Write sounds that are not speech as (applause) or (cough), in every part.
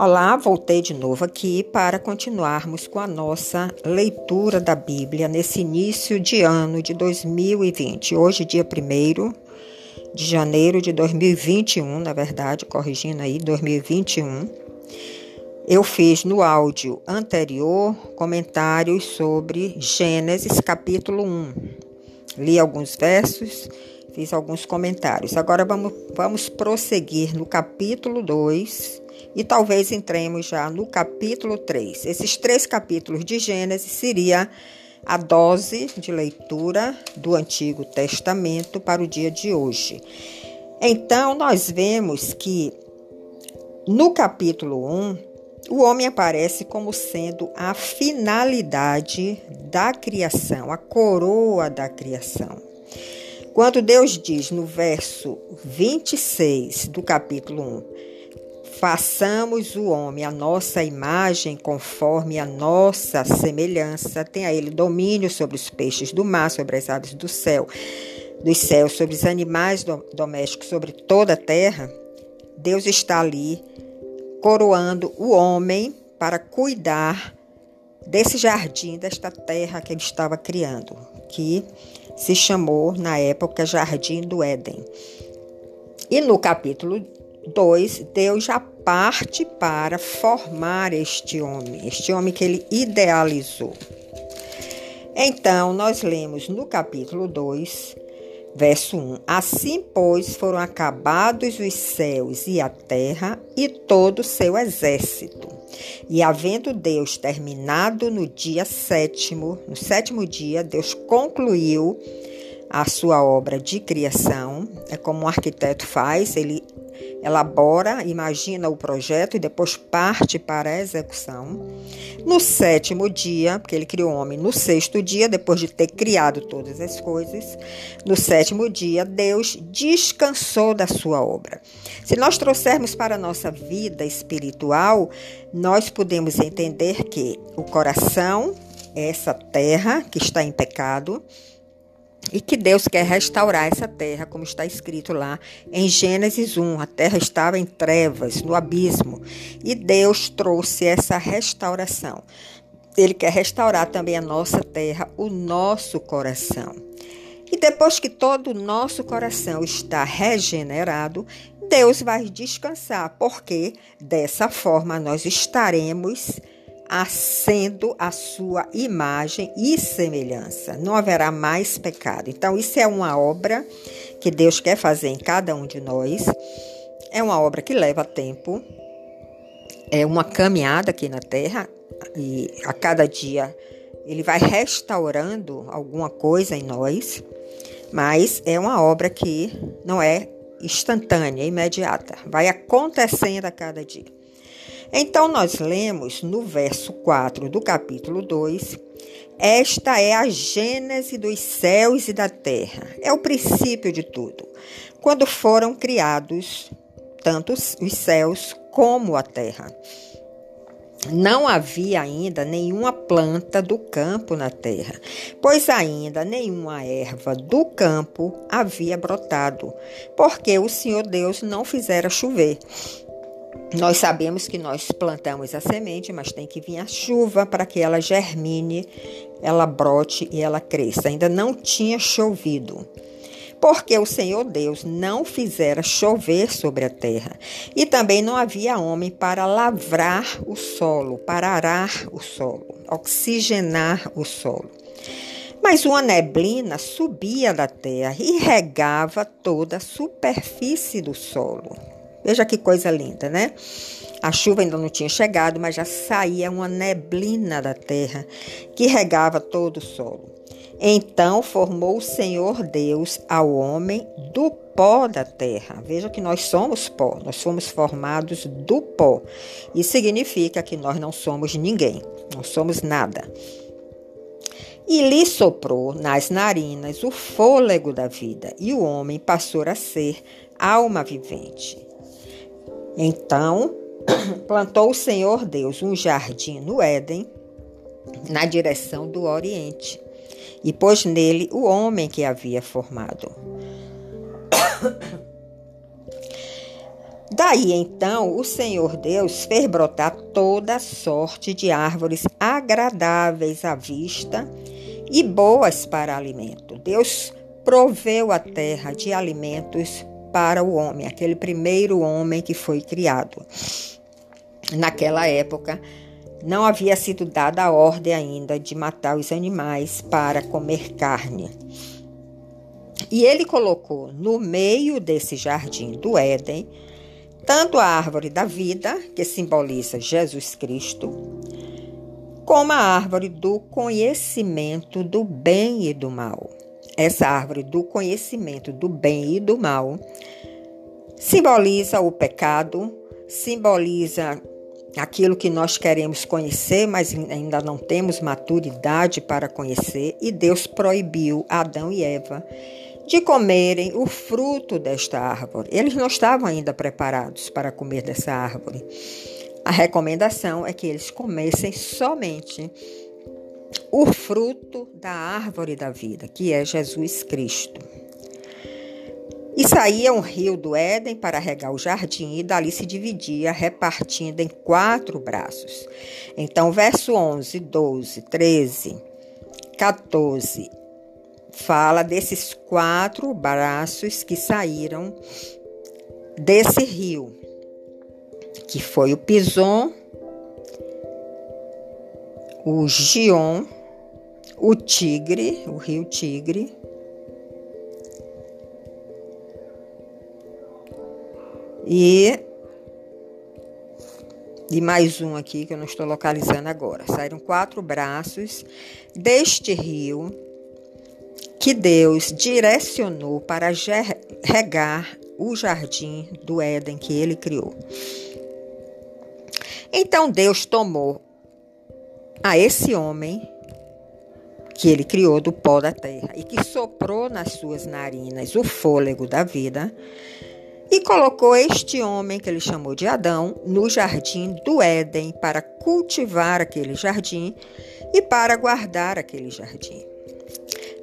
Olá, voltei de novo aqui para continuarmos com a nossa leitura da Bíblia nesse início de ano de 2020. Hoje, dia 1 de janeiro de 2021, na verdade, corrigindo aí, 2021. Eu fiz no áudio anterior comentários sobre Gênesis capítulo 1. Li alguns versos, fiz alguns comentários. Agora vamos, vamos prosseguir no capítulo 2 e talvez entremos já no capítulo 3. Esses três capítulos de Gênesis seria a dose de leitura do Antigo Testamento para o dia de hoje. Então, nós vemos que no capítulo 1, o homem aparece como sendo a finalidade da criação, a coroa da criação. Quando Deus diz no verso 26 do capítulo 1, Façamos o homem a nossa imagem, conforme a nossa semelhança. Tenha ele domínio sobre os peixes do mar, sobre as aves do céu, dos céus, sobre os animais domésticos, sobre toda a terra. Deus está ali coroando o homem para cuidar desse jardim, desta terra que ele estava criando, que se chamou na época Jardim do Éden. E no capítulo 2, Deus já parte para formar este homem, este homem que ele idealizou. Então, nós lemos no capítulo 2, verso 1: Assim, pois, foram acabados os céus e a terra e todo o seu exército. E havendo Deus terminado no dia sétimo, no sétimo dia, Deus concluiu a sua obra de criação. É como um arquiteto faz, ele elabora, imagina o projeto e depois parte para a execução. No sétimo dia, porque ele criou o homem no sexto dia, depois de ter criado todas as coisas, no sétimo dia, Deus descansou da sua obra. Se nós trouxermos para a nossa vida espiritual, nós podemos entender que o coração, essa terra que está em pecado, e que Deus quer restaurar essa terra, como está escrito lá em Gênesis 1. A terra estava em trevas, no abismo, e Deus trouxe essa restauração. Ele quer restaurar também a nossa terra, o nosso coração. E depois que todo o nosso coração está regenerado, Deus vai descansar, porque dessa forma nós estaremos sendo a sua imagem e semelhança. Não haverá mais pecado. Então, isso é uma obra que Deus quer fazer em cada um de nós. É uma obra que leva tempo, é uma caminhada aqui na terra, e a cada dia ele vai restaurando alguma coisa em nós, mas é uma obra que não é instantânea, imediata, vai acontecendo a cada dia. Então, nós lemos no verso 4 do capítulo 2: Esta é a gênese dos céus e da terra, é o princípio de tudo, quando foram criados tanto os céus como a terra. Não havia ainda nenhuma planta do campo na terra, pois ainda nenhuma erva do campo havia brotado, porque o Senhor Deus não fizera chover. Nós sabemos que nós plantamos a semente, mas tem que vir a chuva para que ela germine, ela brote e ela cresça. Ainda não tinha chovido. Porque o Senhor Deus não fizera chover sobre a terra, e também não havia homem para lavrar o solo, para arar o solo, oxigenar o solo. Mas uma neblina subia da terra e regava toda a superfície do solo. Veja que coisa linda, né? A chuva ainda não tinha chegado, mas já saía uma neblina da terra que regava todo o solo. Então formou o Senhor Deus ao homem do pó da terra. Veja que nós somos pó, nós fomos formados do pó. Isso significa que nós não somos ninguém, não somos nada. E lhe soprou nas narinas o fôlego da vida, e o homem passou a ser alma vivente. Então (clears throat) plantou o Senhor Deus um jardim no Éden, na direção do Oriente, e pôs nele o homem que havia formado. (coughs) Daí então o Senhor Deus fez brotar toda sorte de árvores agradáveis à vista e boas para alimento. Deus proveu a terra de alimentos para o homem, aquele primeiro homem que foi criado. Naquela época, não havia sido dada a ordem ainda de matar os animais para comer carne. E ele colocou no meio desse jardim do Éden tanto a árvore da vida, que simboliza Jesus Cristo, como a árvore do conhecimento do bem e do mal. Essa árvore do conhecimento do bem e do mal simboliza o pecado, simboliza aquilo que nós queremos conhecer, mas ainda não temos maturidade para conhecer, e Deus proibiu Adão e Eva de comerem o fruto desta árvore. Eles não estavam ainda preparados para comer dessa árvore. A recomendação é que eles comessem somente o fruto da árvore da vida, que é Jesus Cristo. E saía um rio do Éden para regar o jardim, e dali se dividia, repartindo em quatro braços. Então, verso 11, 12, 13, 14 fala desses quatro braços que saíram desse rio, que foi o Pison, o Gion, o Tigre, o rio Tigre, e e mais um aqui que eu não estou localizando agora. Saíram quatro braços deste rio que Deus direcionou para regar o jardim do Éden que ele criou. Então Deus tomou a esse homem que ele criou do pó da terra e que soprou nas suas narinas o fôlego da vida e colocou este homem que ele chamou de Adão no jardim do Éden para cultivar aquele jardim e para guardar aquele jardim.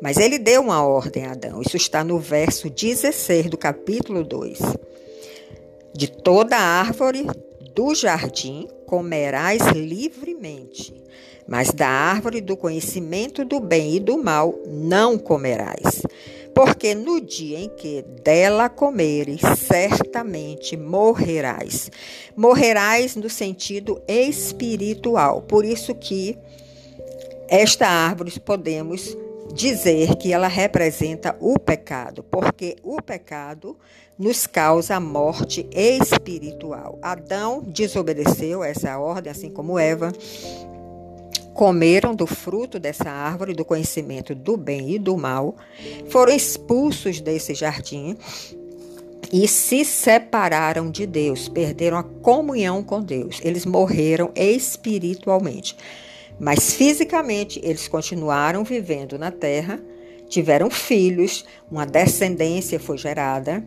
Mas ele deu uma ordem a Adão. Isso está no verso 16 do capítulo 2. De toda árvore do jardim comerás livremente, mas da árvore do conhecimento do bem e do mal não comerás. Porque no dia em que dela comeres, certamente morrerás. Morrerás no sentido espiritual. Por isso que esta árvore podemos dizer que ela representa o pecado, porque o pecado nos causa a morte espiritual. Adão desobedeceu essa ordem, assim como Eva. Comeram do fruto dessa árvore do conhecimento do bem e do mal, foram expulsos desse jardim e se separaram de Deus, perderam a comunhão com Deus. Eles morreram espiritualmente. Mas fisicamente eles continuaram vivendo na terra, tiveram filhos, uma descendência foi gerada.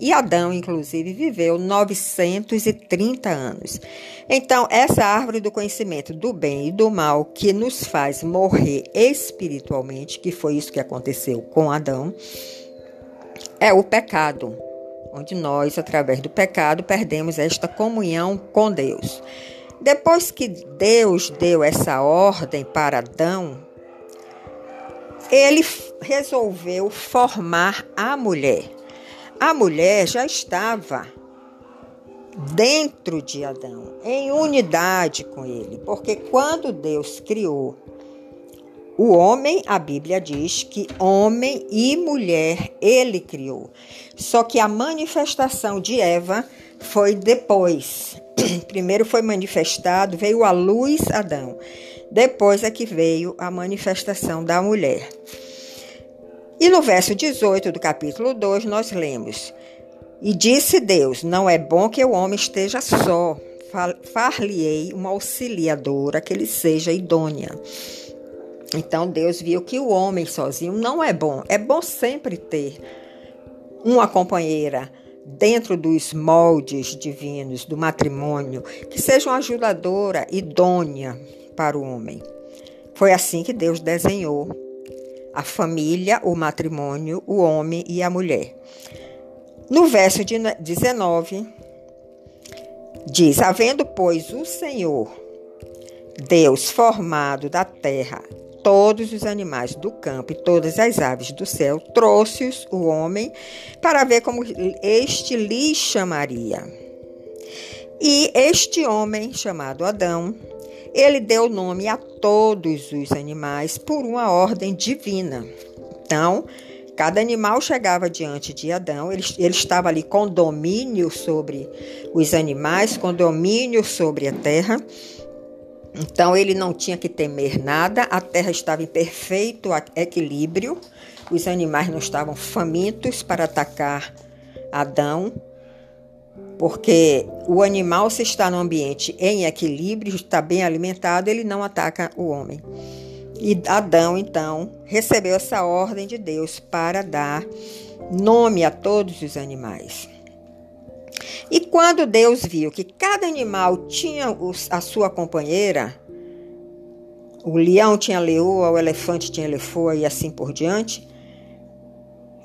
E Adão, inclusive, viveu 930 anos. Então, essa árvore do conhecimento do bem e do mal, que nos faz morrer espiritualmente, que foi isso que aconteceu com Adão, é o pecado, onde nós, através do pecado, perdemos esta comunhão com Deus. Depois que Deus deu essa ordem para Adão, ele resolveu formar a mulher. A mulher já estava dentro de Adão, em unidade com ele, porque quando Deus criou o homem, a Bíblia diz que homem e mulher ele criou. Só que a manifestação de Eva foi depois. (clears throat) Primeiro foi manifestado, veio a luz Adão. Depois é que veio a manifestação da mulher. E no verso 18 do capítulo 2 nós lemos: E disse Deus: Não é bom que o homem esteja só. Far-lhe-ei uma auxiliadora que ele seja idônea. Então Deus viu que o homem sozinho não é bom. É bom sempre ter uma companheira, dentro dos moldes divinos do matrimônio, que seja uma ajudadora idônea para o homem. Foi assim que Deus desenhou a família, o matrimônio, o homem e a mulher. No verso 19, Diz: Havendo, pois, o Senhor, Deus formado da terra, todos os animais do campo e todas as aves do céu, trouxe-os o homem para ver como este lhe chamaria. E este homem, chamado Adão, ele deu nome a todos os animais por uma ordem divina. Então, cada animal chegava diante de Adão, ele, ele estava ali com domínio sobre os animais, com domínio sobre a terra. Então ele não tinha que temer nada, a terra estava em perfeito equilíbrio, os animais não estavam famintos para atacar Adão, porque o animal, se está no ambiente em equilíbrio, está bem alimentado, ele não ataca o homem. E Adão, então, recebeu essa ordem de Deus para dar nome a todos os animais. E quando Deus viu que cada animal tinha a sua companheira, o leão tinha leoa, o elefante tinha elefoa e assim por diante,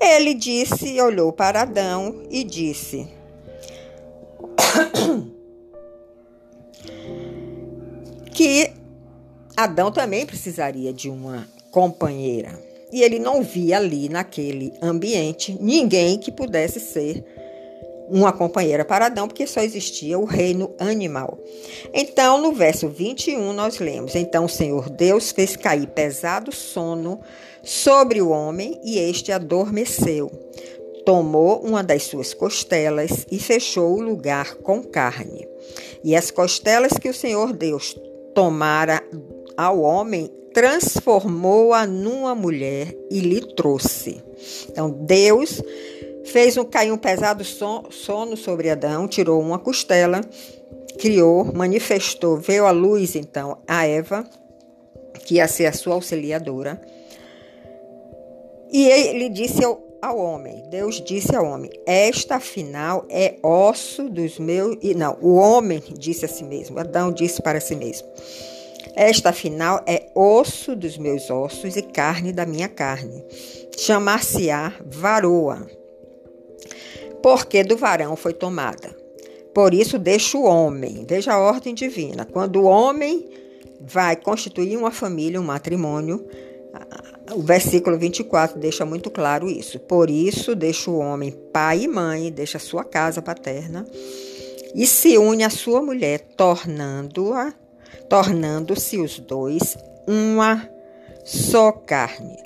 ele disse, olhou para Adão e disse: (coughs) que Adão também precisaria de uma companheira. E ele não via ali naquele ambiente ninguém que pudesse ser uma companheira para Adão, porque só existia o reino animal. Então, no verso 21, nós lemos: Então o Senhor Deus fez cair pesado sono sobre o homem e este adormeceu. Tomou uma das suas costelas e fechou o lugar com carne. E as costelas que o Senhor Deus tomara ao homem, transformou-a numa mulher e lhe trouxe. Então, Deus fez um cair um pesado sono sobre Adão, tirou uma costela, criou, manifestou, veio à luz então a Eva, que ia ser a sua auxiliadora. E ele disse ao, ao homem, Deus disse ao homem: Esta afinal é osso dos meus. E não, o homem disse a si mesmo, Adão disse para si mesmo: Esta afinal é osso dos meus ossos e carne da minha carne. Chamar-se-á varoa porque do varão foi tomada. Por isso deixa o homem, veja a ordem divina. Quando o homem vai constituir uma família, um matrimônio, o versículo 24 deixa muito claro isso. Por isso deixa o homem pai e mãe, deixa sua casa paterna e se une à sua mulher, tornando-a, tornando-se os dois uma só carne.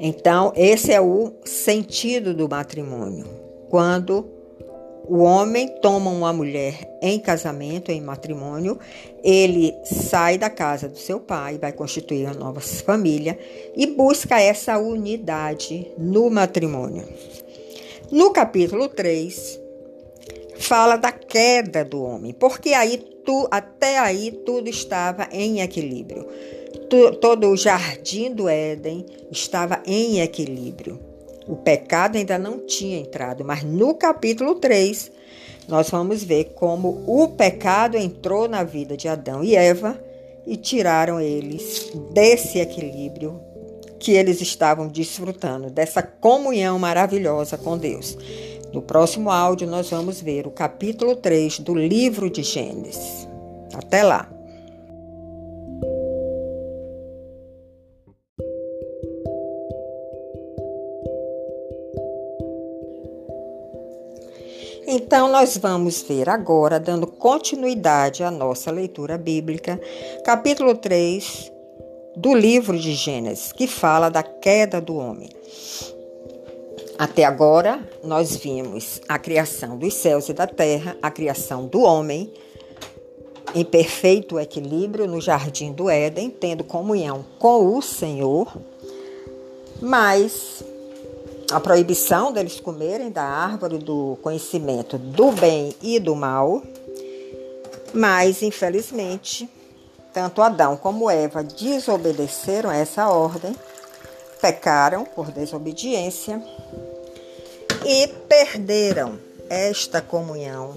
Então, esse é o sentido do matrimônio. Quando o homem toma uma mulher em casamento, em matrimônio, ele sai da casa do seu pai, vai constituir uma nova família e busca essa unidade no matrimônio. No capítulo 3, fala da queda do homem, porque aí tu, até aí tudo estava em equilíbrio todo o jardim do Éden estava em equilíbrio. O pecado ainda não tinha entrado, mas no capítulo 3, nós vamos ver como o pecado entrou na vida de Adão e Eva e tiraram eles desse equilíbrio que eles estavam desfrutando, dessa comunhão maravilhosa com Deus. No próximo áudio, nós vamos ver o capítulo 3 do livro de Gênesis. Até lá! Então, nós vamos ver agora, dando continuidade à nossa leitura bíblica, capítulo 3 do livro de Gênesis, que fala da queda do homem. Até agora, nós vimos a criação dos céus e da terra, a criação do homem, em perfeito equilíbrio no jardim do Éden, tendo comunhão com o Senhor, mas a proibição deles comerem da árvore do conhecimento do bem e do mal, mas infelizmente, tanto Adão como Eva desobedeceram a essa ordem, pecaram por desobediência e perderam esta comunhão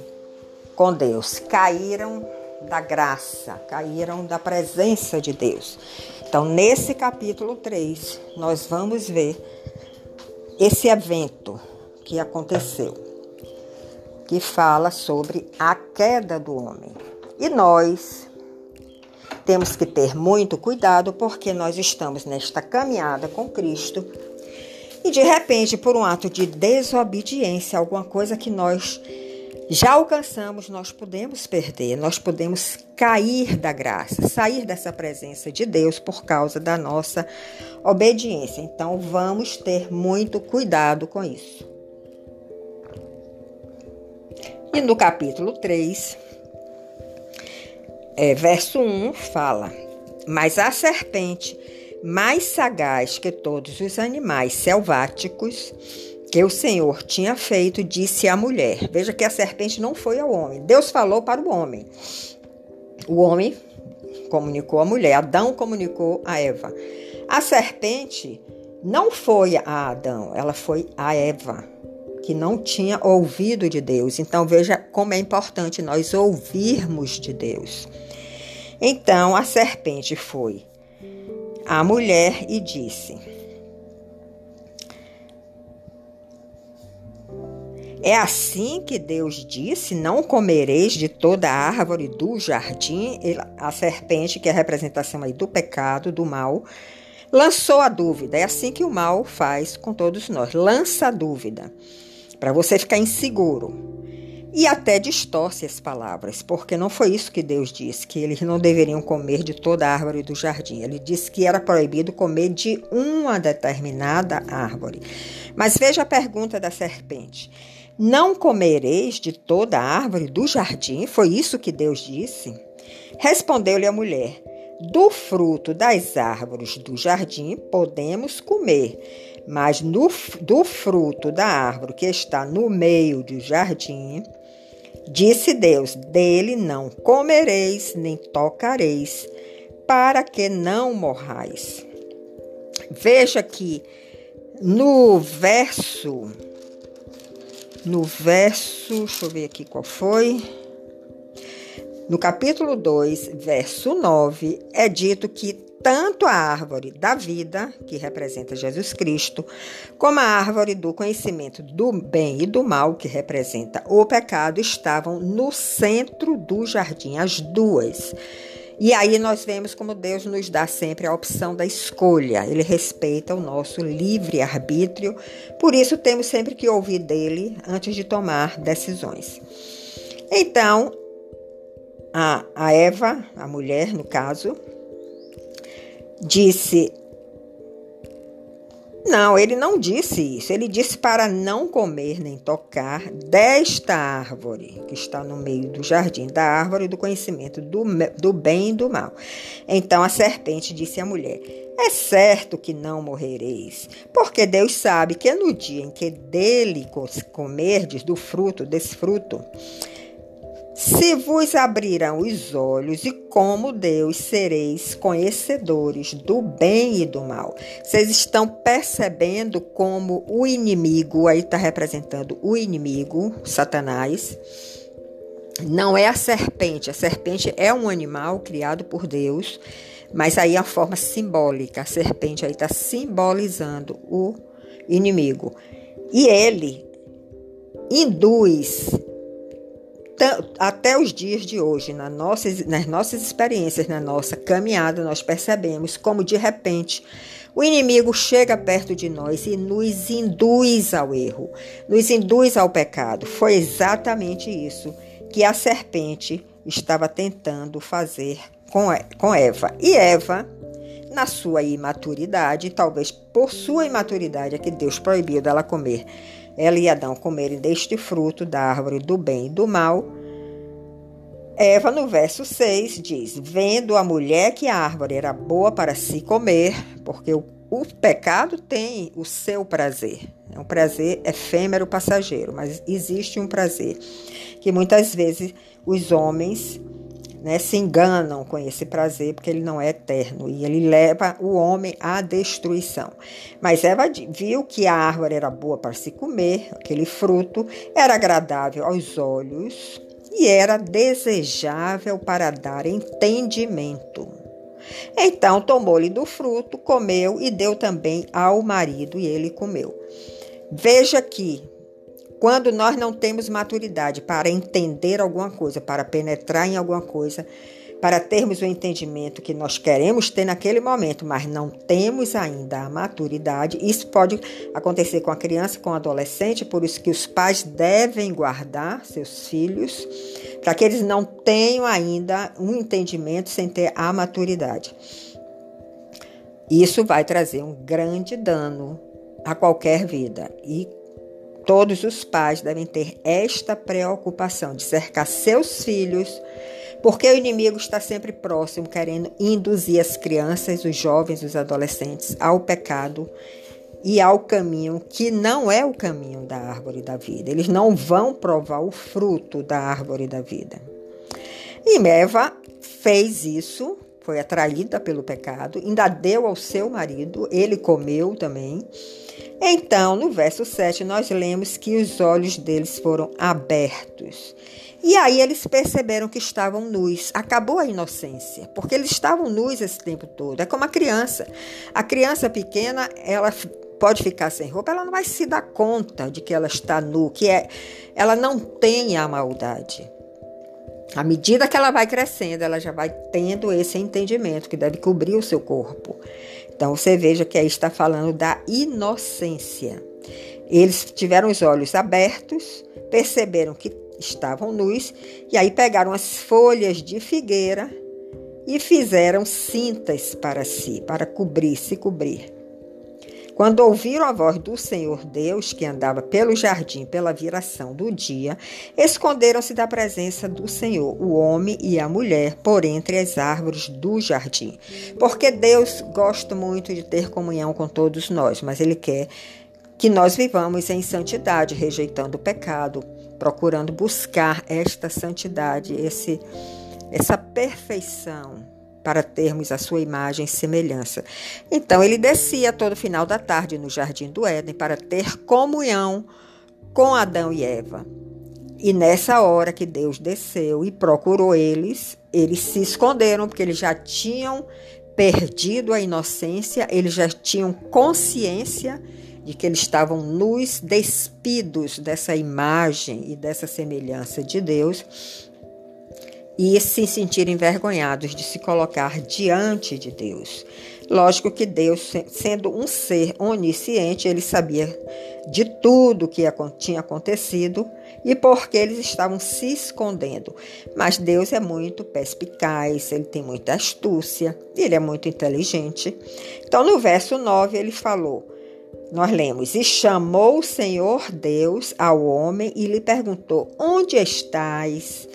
com Deus, caíram da graça, caíram da presença de Deus. Então, nesse capítulo 3, nós vamos ver esse evento que aconteceu, que fala sobre a queda do homem. E nós temos que ter muito cuidado porque nós estamos nesta caminhada com Cristo e de repente, por um ato de desobediência, alguma coisa que nós já alcançamos, nós podemos perder, nós podemos cair da graça, sair dessa presença de Deus por causa da nossa obediência. Então, vamos ter muito cuidado com isso. E no capítulo 3, é, verso 1, fala: Mas a serpente mais sagaz que todos os animais selváticos que o Senhor tinha feito, disse à mulher. Veja que a serpente não foi ao homem. Deus falou para o homem. O homem comunicou à mulher, Adão comunicou a Eva. A serpente não foi a Adão, ela foi a Eva, que não tinha ouvido de Deus. Então veja como é importante nós ouvirmos de Deus. Então a serpente foi a mulher e disse: É assim que Deus disse: Não comereis de toda a árvore do jardim. A serpente, que é a representação aí do pecado, do mal, lançou a dúvida. É assim que o mal faz com todos nós: lança a dúvida, para você ficar inseguro e até distorce as palavras, porque não foi isso que Deus disse, que eles não deveriam comer de toda a árvore do jardim. Ele disse que era proibido comer de uma determinada árvore. Mas veja a pergunta da serpente: Não comereis de toda a árvore do jardim? Foi isso que Deus disse? Respondeu-lhe a mulher: Do fruto das árvores do jardim podemos comer, mas no, do fruto da árvore que está no meio do jardim, Disse Deus: Dele não comereis nem tocareis, para que não morrais. Veja que no verso, no verso, deixa eu ver aqui qual foi. No capítulo 2, verso 9, é dito que tanto a árvore da vida, que representa Jesus Cristo, como a árvore do conhecimento do bem e do mal, que representa o pecado, estavam no centro do jardim, as duas. E aí nós vemos como Deus nos dá sempre a opção da escolha. Ele respeita o nosso livre arbítrio, por isso temos sempre que ouvir dele antes de tomar decisões. Então, a, a Eva, a mulher no caso, disse: Não, ele não disse isso. Ele disse para não comer nem tocar desta árvore que está no meio do jardim, da árvore do conhecimento do, do bem e do mal. Então a serpente disse à mulher: É certo que não morrereis, porque Deus sabe que no dia em que dele comerdes do fruto, desse fruto, se vos abrirão os olhos, e como Deus sereis conhecedores do bem e do mal. Vocês estão percebendo como o inimigo, aí está representando o inimigo, Satanás, não é a serpente. A serpente é um animal criado por Deus, mas aí a forma simbólica. A serpente aí está simbolizando o inimigo. E ele induz até os dias de hoje, nas nossas, experiências, na nossa caminhada, nós percebemos como de repente o inimigo chega perto de nós e nos induz ao erro, nos induz ao pecado. Foi exatamente isso que a serpente estava tentando fazer com Eva. E Eva, na sua imaturidade, talvez por sua imaturidade, é que Deus proibiu dela comer ela e Adão comerem deste fruto da árvore do bem e do mal. Eva, no verso 6, diz: Vendo a mulher que a árvore era boa para se comer, porque o, o pecado tem o seu prazer. É um prazer efêmero, passageiro, mas existe um prazer que muitas vezes os homens né, se enganam com esse prazer, porque ele não é eterno e ele leva o homem à destruição. Mas Eva viu que a árvore era boa para se comer, aquele fruto era agradável aos olhos e era desejável para dar entendimento. Então tomou-lhe do fruto, comeu e deu também ao marido, e ele comeu. Veja que quando nós não temos maturidade para entender alguma coisa, para penetrar em alguma coisa, para termos o entendimento que nós queremos ter naquele momento, mas não temos ainda a maturidade. Isso pode acontecer com a criança, com o adolescente, por isso que os pais devem guardar seus filhos, para que eles não tenham ainda um entendimento sem ter a maturidade. Isso vai trazer um grande dano a qualquer vida. E todos os pais devem ter esta preocupação de cercar seus filhos porque o inimigo está sempre próximo, querendo induzir as crianças, os jovens, os adolescentes ao pecado e ao caminho que não é o caminho da árvore da vida. Eles não vão provar o fruto da árvore da vida. E Eva fez isso, foi atraída pelo pecado, ainda deu ao seu marido, ele comeu também. Então, no verso 7, nós lemos que os olhos deles foram abertos e aí eles perceberam que estavam nus. Acabou a inocência, porque eles estavam nus esse tempo todo. É como a criança. A criança pequena, ela pode ficar sem roupa, ela não vai se dar conta de que ela está nu, que é, ela não tem a maldade. À medida que ela vai crescendo, ela já vai tendo esse entendimento que deve cobrir o seu corpo. Então você veja que aí está falando da inocência. Eles tiveram os olhos abertos, perceberam que estavam nus, e aí pegaram as folhas de figueira e fizeram cintas para si, para cobrir, se cobrir. Quando ouviram a voz do Senhor Deus, que andava pelo jardim pela viração do dia, esconderam-se da presença do Senhor, o homem e a mulher, por entre as árvores do jardim. Porque Deus gosta muito de ter comunhão com todos nós, mas Ele quer que nós vivamos em santidade, rejeitando o pecado, procurando buscar esta santidade, esse, essa perfeição para termos a sua imagem e semelhança. Então ele descia todo final da tarde no jardim do Éden para ter comunhão com Adão e Eva. E nessa hora que Deus desceu e procurou eles, eles se esconderam porque eles já tinham perdido a inocência, eles já tinham consciência de que eles estavam nus, despidos dessa imagem e dessa semelhança de Deus, e se sentirem envergonhados de se colocar diante de Deus. Lógico que Deus, sendo um ser onisciente, ele sabia de tudo que tinha acontecido e porque eles estavam se escondendo. Mas Deus é muito perspicaz, ele tem muita astúcia, ele é muito inteligente. Então, no verso 9, ele falou: nós lemos: E chamou o Senhor Deus ao homem e lhe perguntou: Onde estás?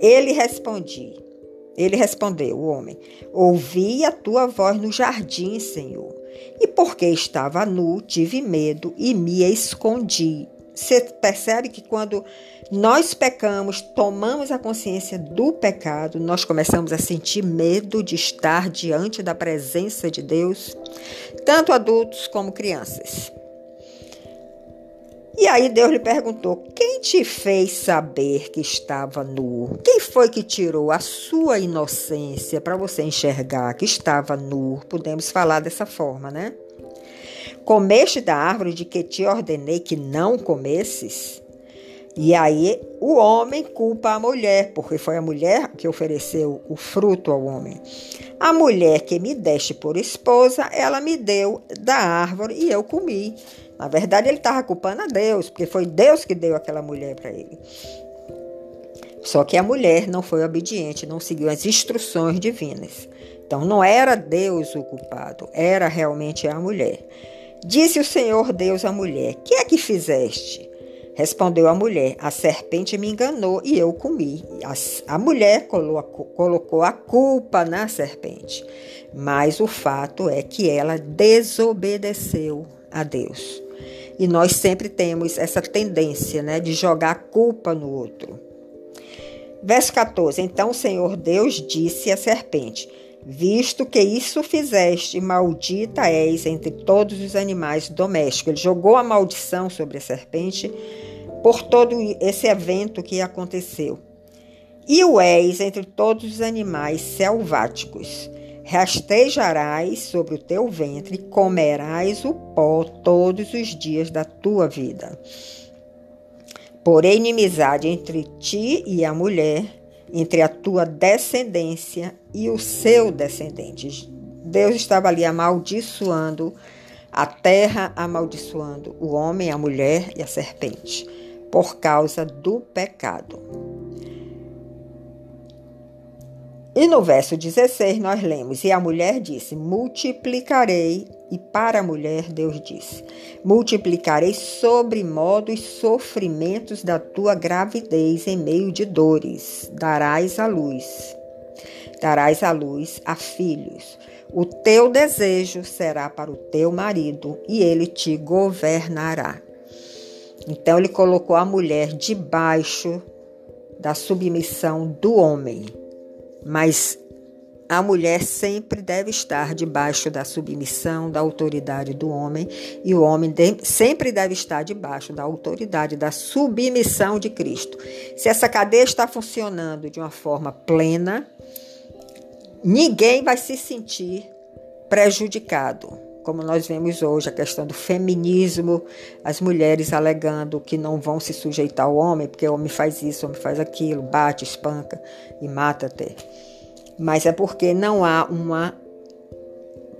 Ele respondia. Ele respondeu, o homem: Ouvi a tua voz no jardim, Senhor. E porque estava nu, tive medo e me escondi. Você percebe que quando nós pecamos, tomamos a consciência do pecado, nós começamos a sentir medo de estar diante da presença de Deus, tanto adultos como crianças. E aí Deus lhe perguntou: Quem te fez saber que estava nu? Quem foi que tirou a sua inocência para você enxergar que estava nu? Podemos falar dessa forma, né? Comeste da árvore de que te ordenei que não comesses? E aí o homem culpa a mulher, porque foi a mulher que ofereceu o fruto ao homem. A mulher que me deste por esposa, ela me deu da árvore e eu comi. Na verdade, ele estava culpando a Deus, porque foi Deus que deu aquela mulher para ele. Só que a mulher não foi obediente, não seguiu as instruções divinas. Então não era Deus o culpado, era realmente a mulher. Disse o Senhor Deus à mulher: Que é que fizeste? Respondeu a mulher: A serpente me enganou e eu comi. A, a mulher colocou a culpa na serpente. Mas o fato é que ela desobedeceu a Deus. E nós sempre temos essa tendência né, de jogar a culpa no outro. Verso 14: Então o Senhor Deus disse à serpente: Visto que isso fizeste, maldita és entre todos os animais domésticos. Ele jogou a maldição sobre a serpente por todo esse evento que aconteceu. E o és entre todos os animais selváticos. Rastejarás sobre o teu ventre, comerás o pó todos os dias da tua vida. Porém, inimizade entre ti e a mulher, entre a tua descendência e o seu descendente. Deus estava ali amaldiçoando a terra, amaldiçoando o homem, a mulher e a serpente, por causa do pecado. E no verso 16 nós lemos: E a mulher disse: Multiplicarei. E para a mulher Deus disse: Multiplicarei sobre modo os sofrimentos da tua gravidez em meio de dores. Darás à luz. Darás à luz a filhos. O teu desejo será para o teu marido e ele te governará. Então ele colocou a mulher debaixo da submissão do homem mas a mulher sempre deve estar debaixo da submissão, da autoridade do homem, e o homem de, sempre deve estar debaixo da autoridade, da submissão de Cristo. Se essa cadeia está funcionando de uma forma plena, ninguém vai se sentir prejudicado. Como nós vemos hoje, a questão do feminismo, as mulheres alegando que não vão se sujeitar ao homem, porque o homem faz isso, o homem faz aquilo, bate, espanca e mata até. Mas é porque não há uma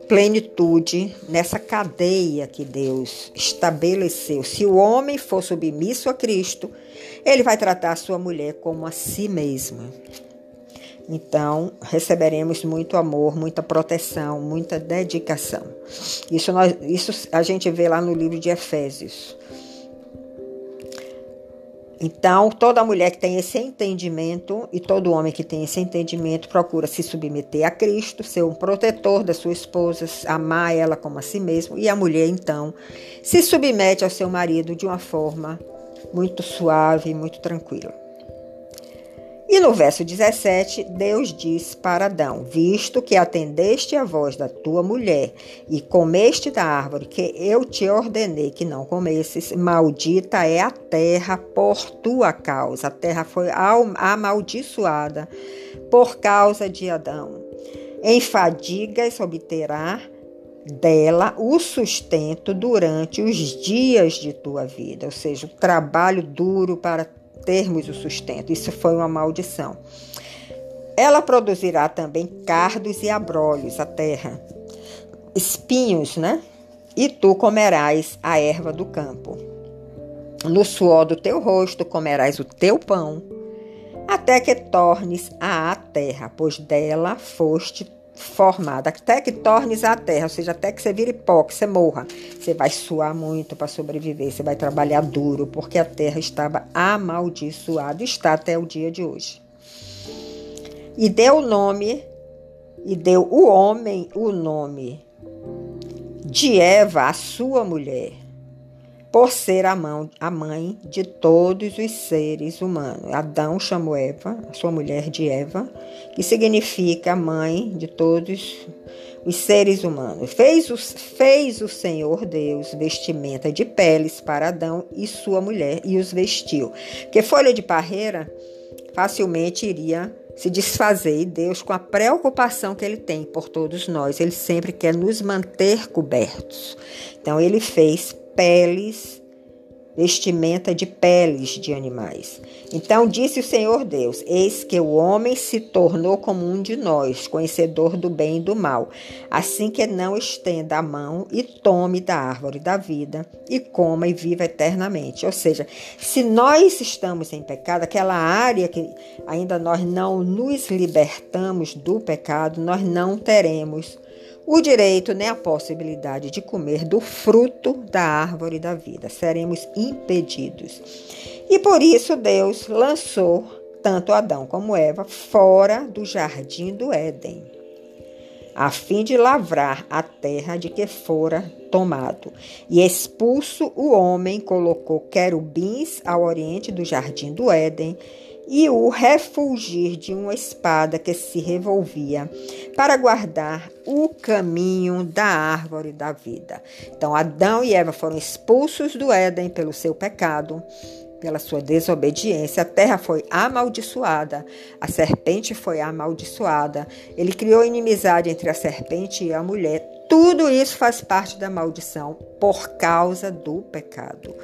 plenitude nessa cadeia que Deus estabeleceu. Se o homem for submisso a Cristo, ele vai tratar a sua mulher como a si mesma. Então, receberemos muito amor, muita proteção, muita dedicação. Isso, nós, isso a gente vê lá no livro de Efésios. Então, toda mulher que tem esse entendimento e todo homem que tem esse entendimento procura se submeter a Cristo, ser um protetor da sua esposa, amar ela como a si mesmo. E a mulher, então, se submete ao seu marido de uma forma muito suave, muito tranquila. E no verso 17, Deus diz para Adão: Visto que atendeste a voz da tua mulher e comeste da árvore que eu te ordenei que não comesses, maldita é a terra por tua causa. A terra foi amaldiçoada por causa de Adão. Em fadigas obterá dela o sustento durante os dias de tua vida, ou seja, o trabalho duro para termos o sustento. Isso foi uma maldição. Ela produzirá também cardos e abrolhos, a terra, espinhos, né? E tu comerás a erva do campo. No suor do teu rosto comerás o teu pão, até que tornes a terra, pois dela foste formada, até que tornes a terra, ou seja, até que você vire pó, que você morra. Você vai suar muito para sobreviver, você vai trabalhar duro, porque a terra estava amaldiçoada, está até o dia de hoje. E deu o nome, e deu o homem o nome de Eva, a sua mulher por ser a, mão, a mãe de todos os seres humanos. Adão chamou Eva, sua mulher de Eva, que significa mãe de todos os seres humanos. Fez o, fez o Senhor Deus vestimenta de peles para Adão e sua mulher e os vestiu. Porque folha de parreira facilmente iria se desfazer e Deus, com a preocupação que Ele tem por todos nós, Ele sempre quer nos manter cobertos. Então, Ele fez peles, vestimenta de peles de animais. Então disse o Senhor Deus: Eis que o homem se tornou como um de nós, conhecedor do bem e do mal, assim que não estenda a mão e tome da árvore da vida e coma e viva eternamente. Ou seja, se nós estamos em pecado, aquela área que ainda nós não nos libertamos do pecado, nós não teremos o direito nem a possibilidade de comer do fruto da árvore da vida. Seremos impedidos. E por isso Deus lançou tanto Adão como Eva fora do jardim do Éden, a fim de lavrar a terra de que fora tomado. E expulso o homem, colocou querubins ao oriente do jardim do Éden e o refulgir de uma espada que se revolvia para guardar o caminho da árvore da vida. Então, Adão e Eva foram expulsos do Éden pelo seu pecado, pela sua desobediência. A terra foi amaldiçoada, a serpente foi amaldiçoada. Ele criou inimizade entre a serpente e a mulher tudo isso faz parte da maldição por causa do pecado.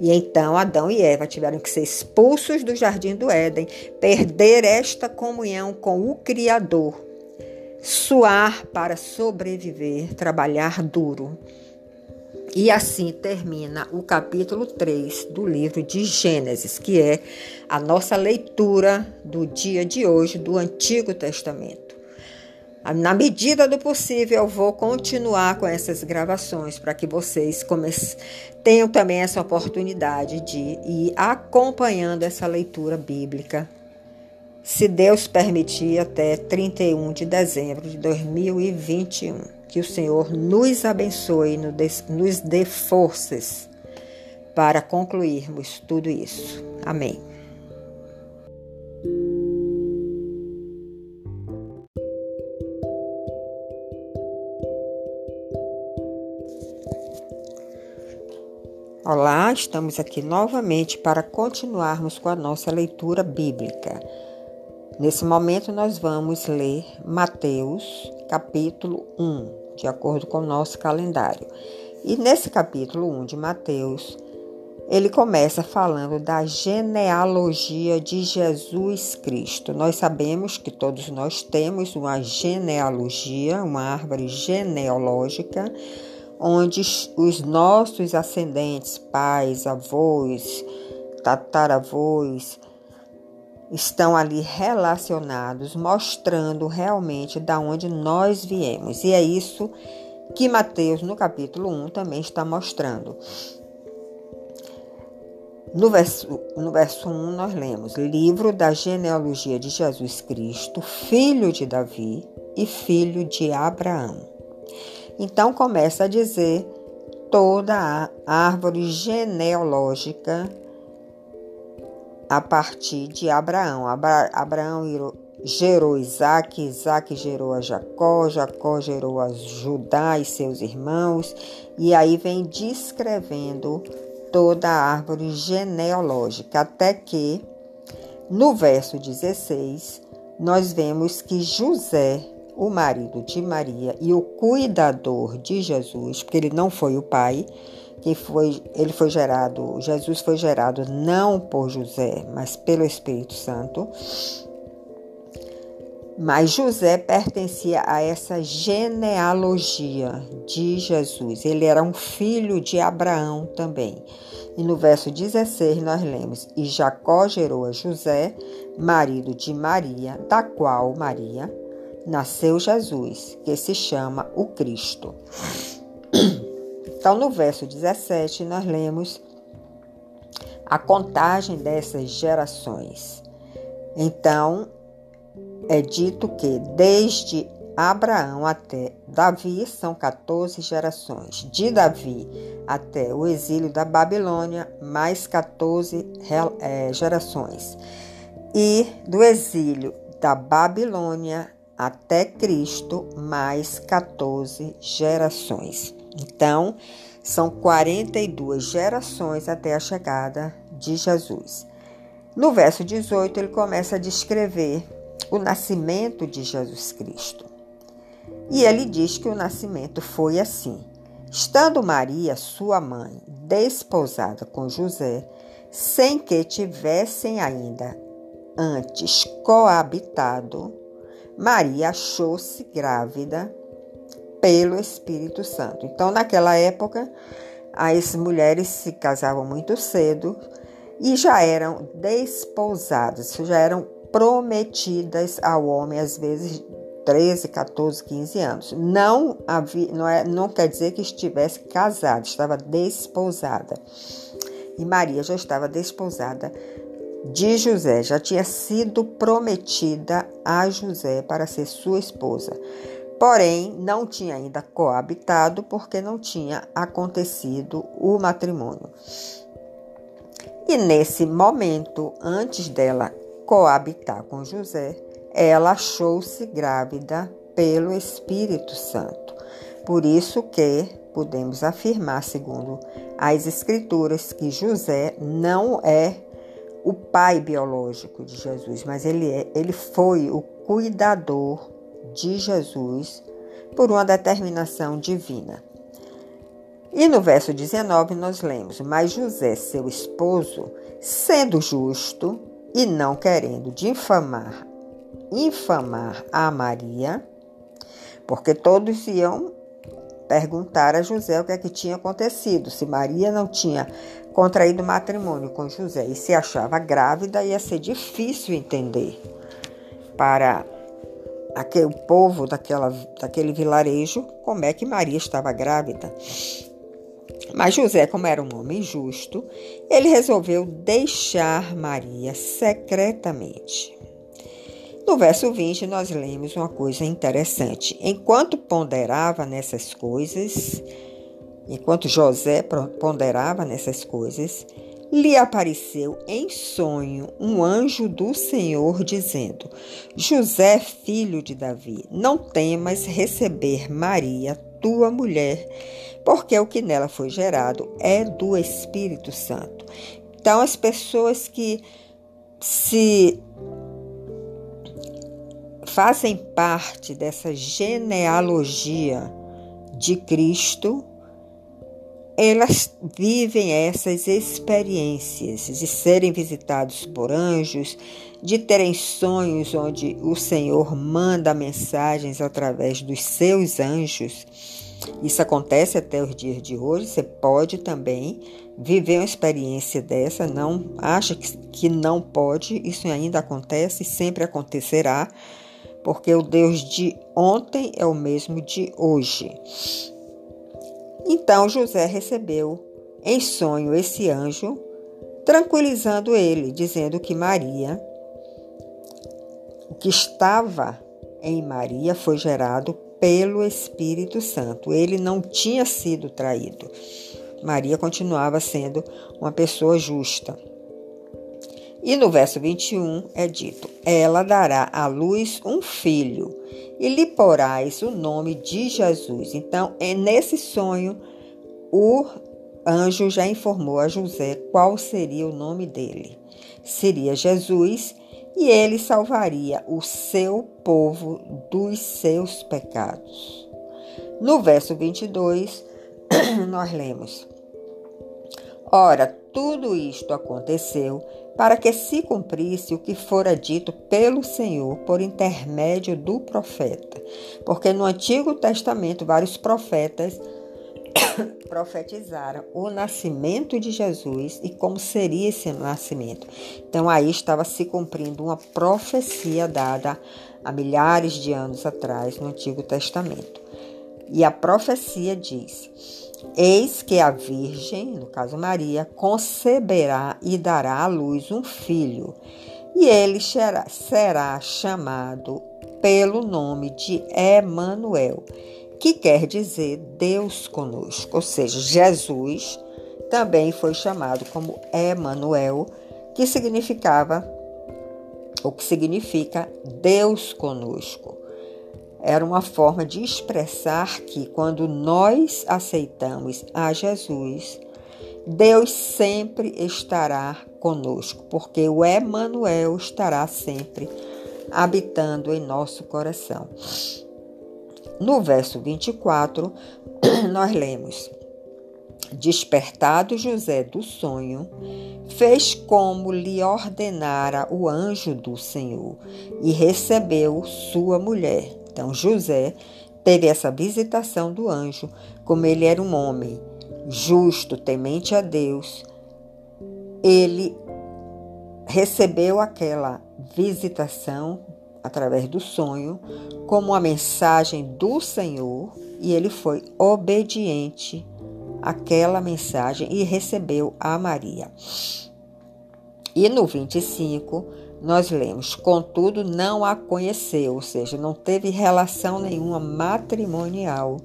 E então Adão e Eva tiveram que ser expulsos do jardim do Éden, perder esta comunhão com o Criador, suar para sobreviver, trabalhar duro. E assim termina o capítulo 3 do livro de Gênesis, que é a nossa leitura do dia de hoje do Antigo Testamento. Na medida do possível, eu vou continuar com essas gravações para que vocês tenham também essa oportunidade de ir acompanhando essa leitura bíblica, se Deus permitir, até 31 de dezembro de 2021. Que o Senhor nos abençoe, e nos dê forças para concluirmos tudo isso. Amém. Olá, estamos aqui novamente para continuarmos com a nossa leitura bíblica. Nesse momento, nós vamos ler Mateus, capítulo 1, de acordo com o nosso calendário. E nesse capítulo 1 de Mateus, ele começa falando da genealogia de Jesus Cristo. Nós sabemos que todos nós temos uma genealogia, uma árvore genealógica onde os nossos ascendentes, pais, avós, tataravós, estão ali relacionados, mostrando realmente da onde nós viemos. E é isso que Mateus, no capítulo 1, também está mostrando. No verso, no verso 1, nós lemos: Livro da genealogia de Jesus Cristo, filho de Davi e filho de Abraão. Então começa a dizer toda a árvore genealógica a partir de Abraão. Abraão gerou Isaac, Isaac gerou a Jacó, Jacó gerou a Judá e seus irmãos, e aí vem descrevendo toda a árvore genealógica, até que no verso 16 nós vemos que José o marido de Maria e o cuidador de Jesus, porque ele não foi o pai, que foi, ele foi gerado, Jesus foi gerado não por José, mas pelo Espírito Santo. Mas José pertencia a essa genealogia de Jesus. Ele era um filho de Abraão também. E no verso 16 nós lemos: E Jacó gerou a José, marido de Maria, da qual Maria nasceu Jesus, que se chama o Cristo. Então, no verso 17, nós lemos a contagem dessas gerações. Então, é dito que desde Abraão até Davi são 14 gerações. De Davi até o exílio da Babilônia, mais 14 é, gerações. E do exílio da Babilônia até Cristo, mais 14 gerações. Então, são 42 gerações até a chegada de Jesus. No verso 18, ele começa a descrever o nascimento de Jesus Cristo. E ele diz que o nascimento foi assim: estando Maria, sua mãe, desposada com José, sem que tivessem ainda antes coabitado, Maria achou-se grávida pelo Espírito Santo. Então, naquela época, as mulheres se casavam muito cedo e já eram desposadas, já eram prometidas ao homem, às vezes 13, 14, 15 anos. Não, havia, não, é, não quer dizer que estivesse casada, estava desposada. E Maria já estava desposada de José já tinha sido prometida a José para ser sua esposa. Porém, não tinha ainda coabitado porque não tinha acontecido o matrimônio. E nesse momento, antes dela coabitar com José, ela achou-se grávida pelo Espírito Santo. Por isso que podemos afirmar, segundo as Escrituras, que José não é o pai biológico de Jesus, mas ele, é, ele foi o cuidador de Jesus por uma determinação divina. E no verso 19 nós lemos: Mas José, seu esposo, sendo justo e não querendo difamar, infamar a Maria, porque todos iam perguntar a José o que é que tinha acontecido, se Maria não tinha contraído matrimônio com José e se achava grávida, ia ser difícil entender para aquele povo daquela, daquele vilarejo como é que Maria estava grávida. Mas José, como era um homem justo, ele resolveu deixar Maria secretamente. No verso 20, nós lemos uma coisa interessante. Enquanto ponderava nessas coisas, enquanto José ponderava nessas coisas, lhe apareceu em sonho um anjo do Senhor, dizendo: José, filho de Davi, não temas receber Maria, tua mulher, porque o que nela foi gerado é do Espírito Santo. Então, as pessoas que se fazem parte dessa genealogia de Cristo, elas vivem essas experiências de serem visitados por anjos, de terem sonhos onde o Senhor manda mensagens através dos seus anjos. Isso acontece até os dias de hoje. Você pode também viver uma experiência dessa. Não acha que, que não pode. Isso ainda acontece, sempre acontecerá, porque o Deus de ontem é o mesmo de hoje. Então José recebeu em sonho esse anjo, tranquilizando ele, dizendo que Maria, o que estava em Maria, foi gerado pelo Espírito Santo. Ele não tinha sido traído. Maria continuava sendo uma pessoa justa. E no verso 21 é dito: Ela dará à luz um filho e lhe porás o nome de Jesus. Então, é nesse sonho, o anjo já informou a José qual seria o nome dele. Seria Jesus e ele salvaria o seu povo dos seus pecados. No verso 22, (clears throat) nós lemos: Ora, tudo isto aconteceu para que se cumprisse o que fora dito pelo Senhor por intermédio do profeta. Porque no Antigo Testamento vários profetas (coughs) profetizaram o nascimento de Jesus e como seria esse nascimento. Então aí estava se cumprindo uma profecia dada há milhares de anos atrás no Antigo Testamento. E a profecia diz: Eis que a Virgem, no caso Maria, conceberá e dará à luz um filho, e ele será, chamado pelo nome de Emanuel, que quer dizer Deus conosco, ou seja, Jesus também foi chamado como Emanuel, que significava ou que significa Deus conosco era uma forma de expressar que quando nós aceitamos a Jesus, Deus sempre estará conosco, porque o Emmanuel estará sempre habitando em nosso coração. No verso 24, (clears throat) nós lemos: Despertado José do sonho, fez como lhe ordenara o anjo do Senhor e recebeu sua mulher. Então José teve essa visitação do anjo, como ele era um homem justo, temente a Deus, ele recebeu aquela visitação através do sonho como uma mensagem do Senhor e ele foi obediente àquela mensagem e recebeu a Maria. E no 25, nós lemos, contudo, não a conheceu, ou seja, não teve relação nenhuma matrimonial,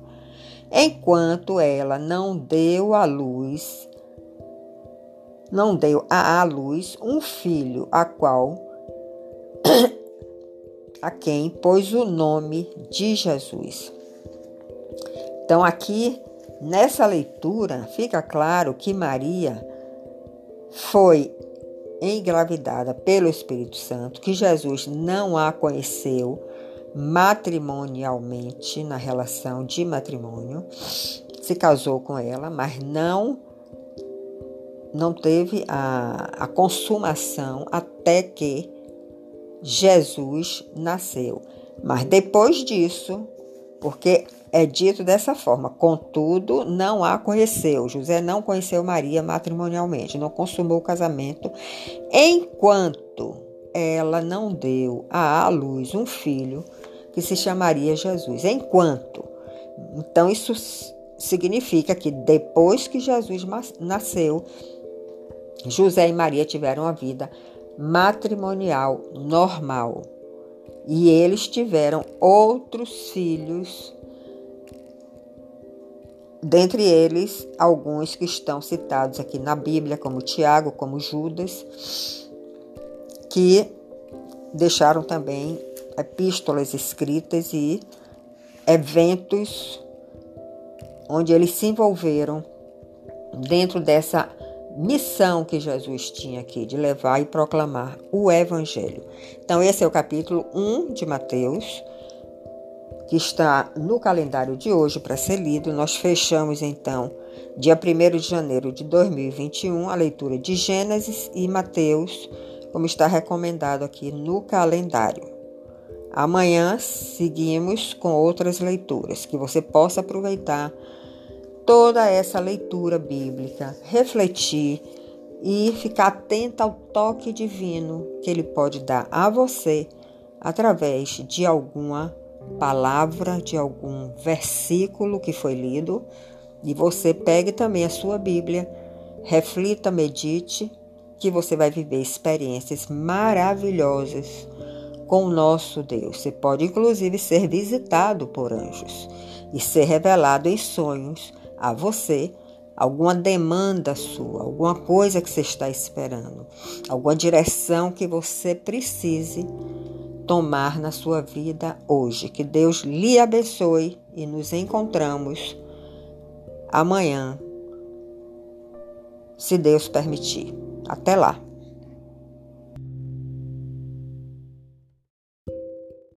enquanto ela não deu à luz, não deu à luz um filho, a qual (coughs) a quem pôs o nome de Jesus. Então, aqui nessa leitura fica claro que Maria foi engravidada pelo Espírito Santo, que Jesus não a conheceu, matrimonialmente, na relação de matrimônio, se casou com ela, mas não não teve a, a consumação até que Jesus nasceu. Mas depois disso, porque é dito dessa forma, contudo, não a conheceu. José não conheceu Maria matrimonialmente, não consumou o casamento, enquanto ela não deu à luz um filho que se chamaria Jesus. Enquanto. Então, isso significa que depois que Jesus nasceu, José e Maria tiveram a vida matrimonial normal. E eles tiveram outros filhos, dentre eles alguns que estão citados aqui na Bíblia, como Tiago, como Judas, que deixaram também epístolas escritas e eventos onde eles se envolveram dentro dessa missão que Jesus tinha aqui de levar e proclamar o Evangelho. Então, esse é o capítulo 1 de Mateus, que está no calendário de hoje para ser lido. Nós fechamos então, dia 1 de janeiro de 2021, a leitura de Gênesis e Mateus, como está recomendado aqui no calendário. Amanhã seguimos com outras leituras que você possa aproveitar toda essa leitura bíblica, refletir e ficar atenta ao toque divino que ele pode dar a você através de alguma palavra, de algum versículo que foi lido. E você pegue também a sua Bíblia, reflita, medite, que você vai viver experiências maravilhosas com o nosso Deus. Você pode inclusive ser visitado por anjos e ser revelado em sonhos a você alguma demanda sua, alguma coisa que você está esperando, alguma direção que você precise tomar na sua vida hoje. Que Deus lhe abençoe e nos encontramos amanhã, se Deus permitir. Até lá.